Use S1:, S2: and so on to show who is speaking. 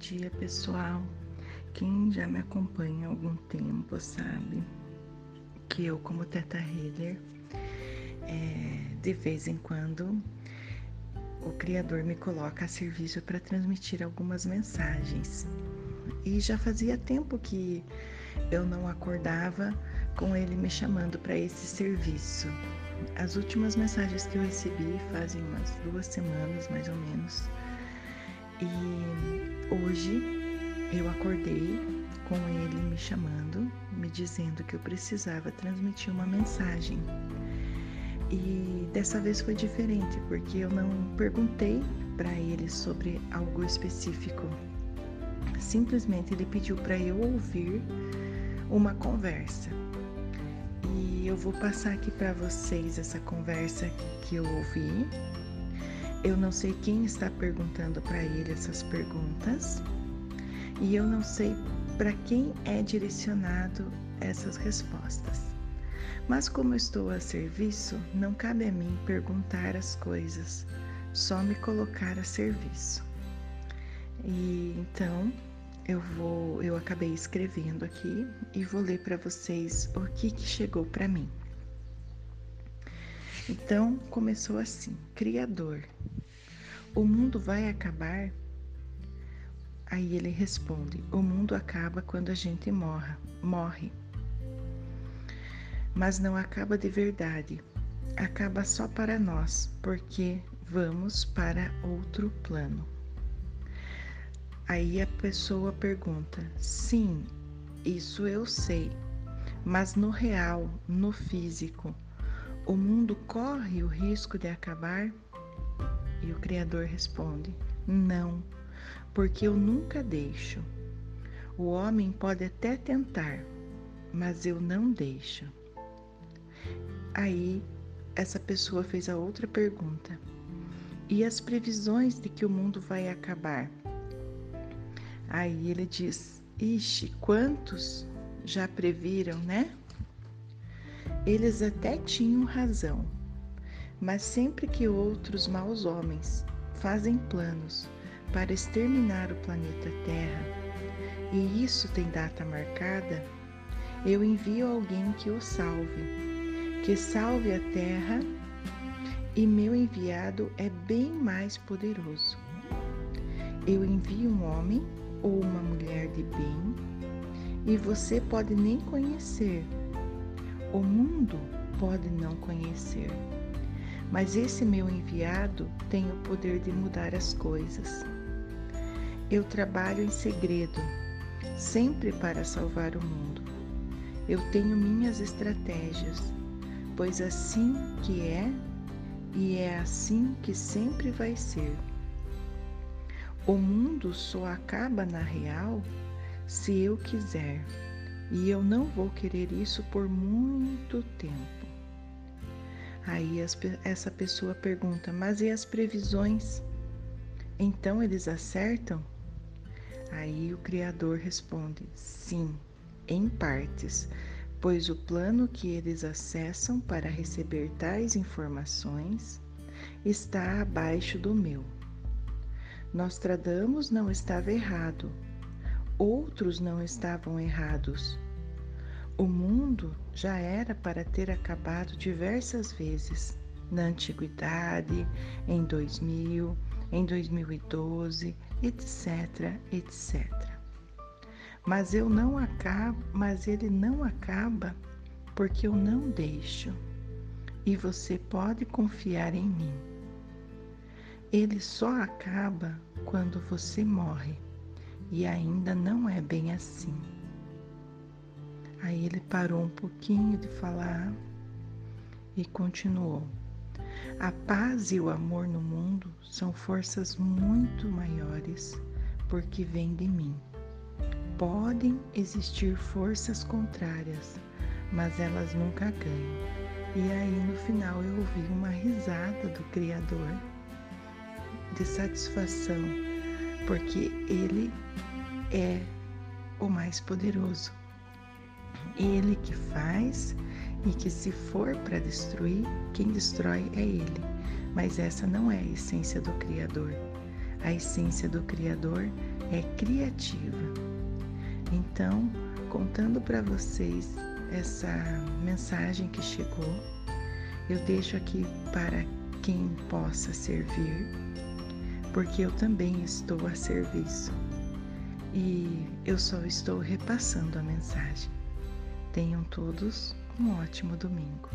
S1: dia, pessoal. Quem já me acompanha há algum tempo sabe que eu, como Teta Healer, é, de vez em quando o Criador me coloca a serviço para transmitir algumas mensagens. E já fazia tempo que eu não acordava com ele me chamando para esse serviço. As últimas mensagens que eu recebi fazem umas duas semanas, mais ou menos. E hoje eu acordei com ele me chamando, me dizendo que eu precisava transmitir uma mensagem. E dessa vez foi diferente, porque eu não perguntei para ele sobre algo específico. Simplesmente ele pediu para eu ouvir uma conversa. E eu vou passar aqui para vocês essa conversa que eu ouvi. Eu não sei quem está perguntando para ele essas perguntas. E eu não sei para quem é direcionado essas respostas. Mas como estou a serviço, não cabe a mim perguntar as coisas, só me colocar a serviço. E então eu vou, eu acabei escrevendo aqui e vou ler para vocês o que, que chegou para mim. Então começou assim: Criador, o mundo vai acabar? Aí ele responde: O mundo acaba quando a gente morra, morre. Mas não acaba de verdade. Acaba só para nós, porque vamos para outro plano. Aí a pessoa pergunta: sim, isso eu sei, mas no real, no físico, o mundo corre o risco de acabar? E o Criador responde: não, porque eu nunca deixo. O homem pode até tentar, mas eu não deixo. Aí essa pessoa fez a outra pergunta: e as previsões de que o mundo vai acabar? Aí ele diz: Ixi, quantos já previram, né? Eles até tinham razão, mas sempre que outros maus homens fazem planos para exterminar o planeta Terra, e isso tem data marcada, eu envio alguém que o salve, que salve a Terra, e meu enviado é bem mais poderoso. Eu envio um homem ou uma mulher de bem e você pode nem conhecer. O mundo pode não conhecer. Mas esse meu enviado tem o poder de mudar as coisas. Eu trabalho em segredo, sempre para salvar o mundo. Eu tenho minhas estratégias, pois assim que é e é assim que sempre vai ser. O mundo só acaba na real se eu quiser, e eu não vou querer isso por muito tempo. Aí as, essa pessoa pergunta: Mas e as previsões? Então eles acertam? Aí o Criador responde: Sim, em partes, pois o plano que eles acessam para receber tais informações está abaixo do meu. Nostradamus não estava errado, outros não estavam errados. O mundo já era para ter acabado diversas vezes, na antiguidade, em 2000, em 2012, etc, etc. Mas eu não acabo, mas ele não acaba porque eu não deixo. E você pode confiar em mim. Ele só acaba quando você morre e ainda não é bem assim. Aí ele parou um pouquinho de falar e continuou. A paz e o amor no mundo são forças muito maiores porque vêm de mim. Podem existir forças contrárias, mas elas nunca ganham. E aí no final eu ouvi uma risada do Criador de satisfação, porque Ele é o mais poderoso. Ele que faz e que, se for para destruir, quem destrói é Ele. Mas essa não é a essência do Criador. A essência do Criador é criativa. Então, contando para vocês essa mensagem que chegou, eu deixo aqui para quem possa servir, porque eu também estou a serviço e eu só estou repassando a mensagem. Tenham todos um ótimo domingo.